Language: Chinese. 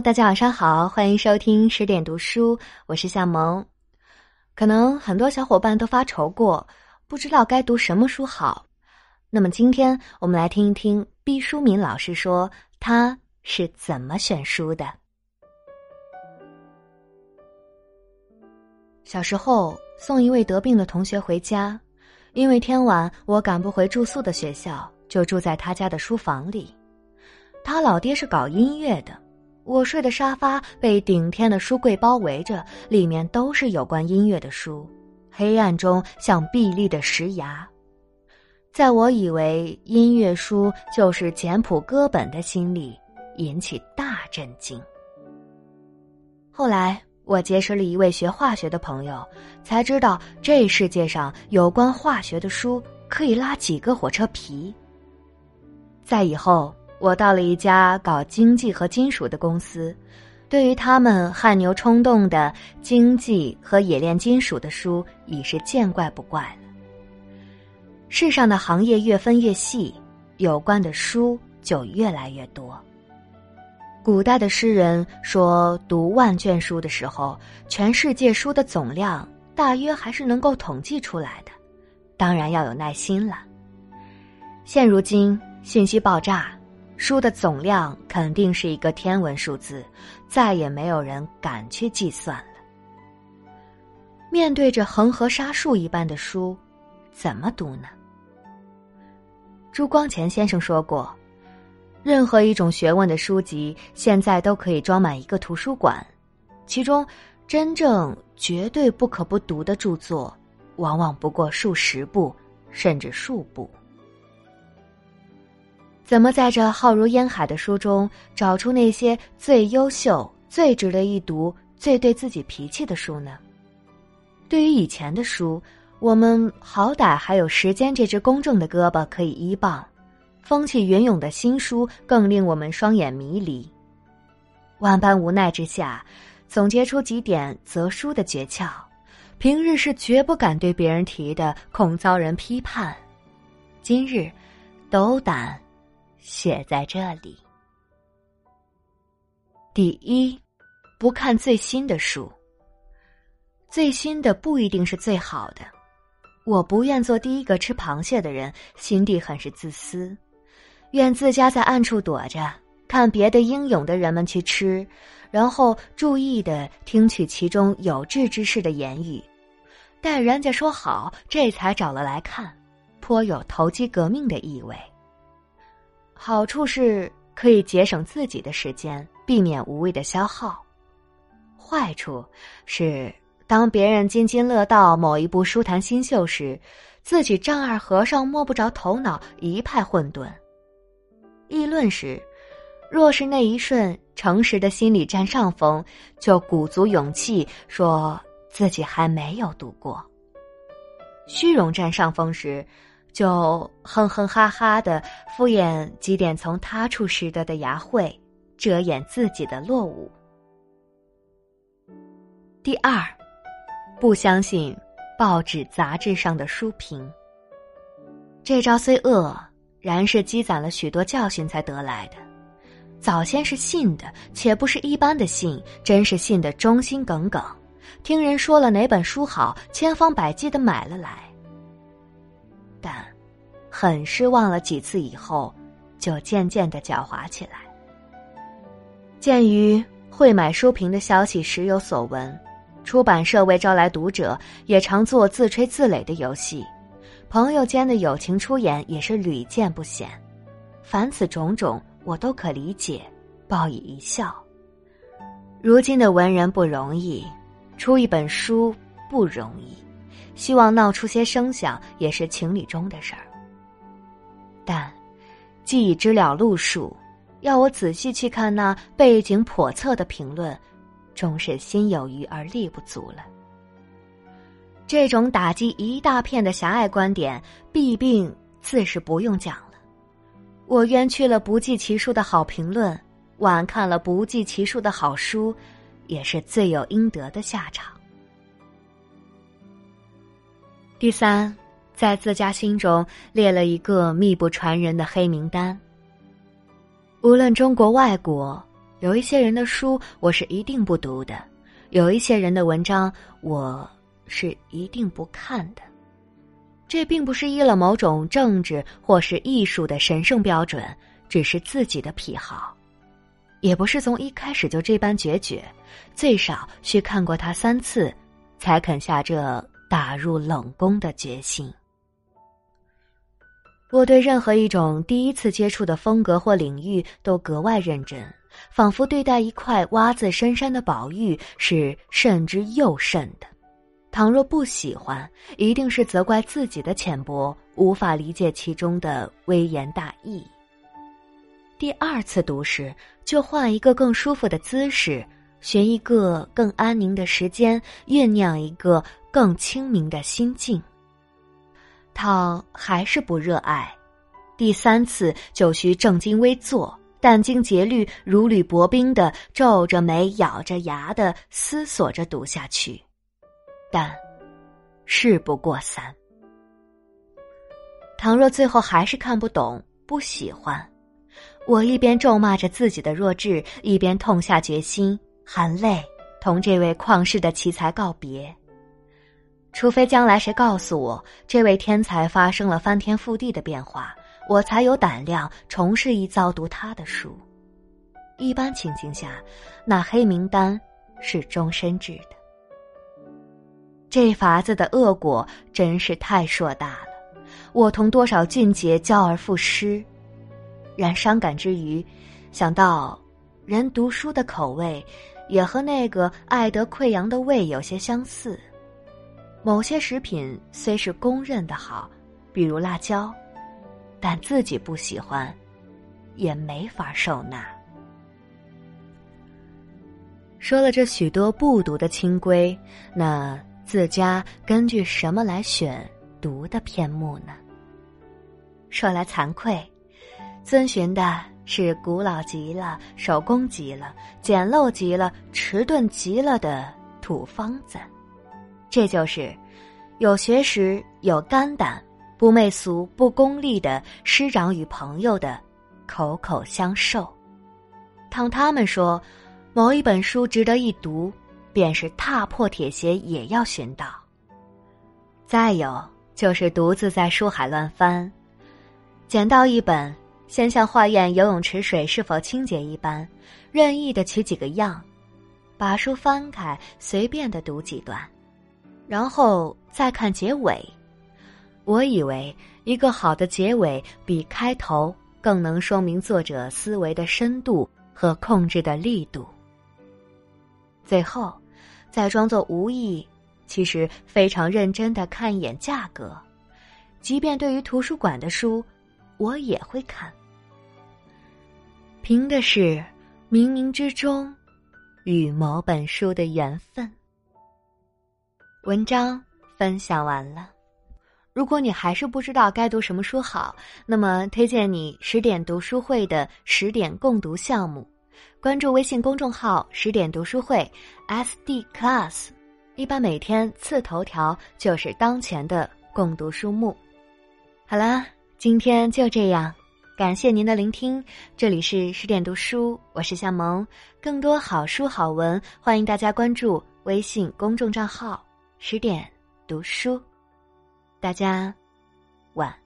大家晚上好，欢迎收听十点读书，我是夏萌。可能很多小伙伴都发愁过，不知道该读什么书好。那么今天我们来听一听毕淑敏老师说他是怎么选书的。小时候送一位得病的同学回家，因为天晚我赶不回住宿的学校，就住在他家的书房里。他老爹是搞音乐的。我睡的沙发被顶天的书柜包围着，里面都是有关音乐的书，黑暗中像碧立的石崖。在我以为音乐书就是简谱歌本的心里，引起大震惊。后来我结识了一位学化学的朋友，才知道这世界上有关化学的书可以拉几个火车皮。在以后。我到了一家搞经济和金属的公司，对于他们汗牛充栋的经济和冶炼金属的书已是见怪不怪了。世上的行业越分越细，有关的书就越来越多。古代的诗人说，读万卷书的时候，全世界书的总量大约还是能够统计出来的，当然要有耐心了。现如今信息爆炸。书的总量肯定是一个天文数字，再也没有人敢去计算了。面对着恒河沙数一般的书，怎么读呢？朱光潜先生说过，任何一种学问的书籍，现在都可以装满一个图书馆，其中真正绝对不可不读的著作，往往不过数十部，甚至数部。怎么在这浩如烟海的书中找出那些最优秀、最值得一读、最对自己脾气的书呢？对于以前的书，我们好歹还有时间这只公正的胳膊可以依傍；风起云涌的新书更令我们双眼迷离。万般无奈之下，总结出几点择书的诀窍，平日是绝不敢对别人提的，恐遭人批判。今日，斗胆。写在这里。第一，不看最新的书。最新的不一定是最好的。我不愿做第一个吃螃蟹的人，心地很是自私，愿自家在暗处躲着，看别的英勇的人们去吃，然后注意的听取其中有志之士的言语，待人家说好，这才找了来看，颇有投机革命的意味。好处是可以节省自己的时间，避免无谓的消耗；坏处是，当别人津津乐道某一部书坛新秀时，自己丈二和尚摸不着头脑，一派混沌。议论时，若是那一瞬诚实的心理占上风，就鼓足勇气说自己还没有读过；虚荣占上风时，就哼哼哈哈的敷衍几点从他处拾得的牙慧，遮掩自己的落伍。第二，不相信报纸杂志上的书评。这招虽恶，然是积攒了许多教训才得来的。早先是信的，且不是一般的信，真是信的忠心耿耿。听人说了哪本书好，千方百计的买了来。很失望了几次以后，就渐渐的狡猾起来。鉴于会买书评的消息时有所闻，出版社为招来读者，也常做自吹自擂的游戏，朋友间的友情出演也是屡见不鲜。凡此种种，我都可理解，报以一笑。如今的文人不容易，出一本书不容易。希望闹出些声响也是情理中的事儿，但既已知了路数，要我仔细去看那背景叵测的评论，终是心有余而力不足了。这种打击一大片的狭隘观点，弊病自是不用讲了。我冤屈了不计其数的好评论，晚看了不计其数的好书，也是罪有应得的下场。第三，在自家心中列了一个密不传人的黑名单。无论中国外国，有一些人的书我是一定不读的，有一些人的文章我是一定不看的。这并不是依了某种政治或是艺术的神圣标准，只是自己的癖好，也不是从一开始就这般决绝，最少需看过他三次，才肯下这打入冷宫的决心。我对任何一种第一次接触的风格或领域都格外认真。仿佛对待一块挖自深山的宝玉是慎之又慎的，倘若不喜欢，一定是责怪自己的浅薄，无法理解其中的微言大义。第二次读时，就换一个更舒服的姿势，寻一个更安宁的时间，酝酿一个更清明的心境。倘还是不热爱，第三次就需正襟危坐。殚精竭虑、如履薄冰的皱着眉、咬着牙的思索着读下去，但事不过三。倘若最后还是看不懂、不喜欢，我一边咒骂着自己的弱智，一边痛下决心，含泪同这位旷世的奇才告别。除非将来谁告诉我，这位天才发生了翻天覆地的变化。我才有胆量重试一遭读他的书。一般情形下，那黑名单是终身制的。这法子的恶果真是太硕大了。我同多少俊杰交而复失，然伤感之余，想到人读书的口味也和那个爱得溃疡的胃有些相似。某些食品虽是公认的好，比如辣椒。但自己不喜欢，也没法受纳。说了这许多不读的清规，那自家根据什么来选读的篇目呢？说来惭愧，遵循的是古老极了、手工极了、简陋极了、迟钝极了的土方子。这就是有学识、有肝胆。不媚俗、不功利的师长与朋友的口口相授，倘他们说某一本书值得一读，便是踏破铁鞋也要寻到。再有就是独自在书海乱翻，捡到一本，先像化验游泳池水是否清洁一般，任意的取几个样，把书翻开，随便的读几段，然后再看结尾。我以为一个好的结尾比开头更能说明作者思维的深度和控制的力度。最后，再装作无意，其实非常认真的看一眼价格，即便对于图书馆的书，我也会看。凭的是冥冥之中与某本书的缘分。文章分享完了。如果你还是不知道该读什么书好，那么推荐你十点读书会的十点共读项目，关注微信公众号“十点读书会 ”（SD Class），一般每天次头条就是当前的共读书目。好啦，今天就这样，感谢您的聆听。这里是十点读书，我是夏萌，更多好书好文，欢迎大家关注微信公众账号“十点读书”。大家晚安。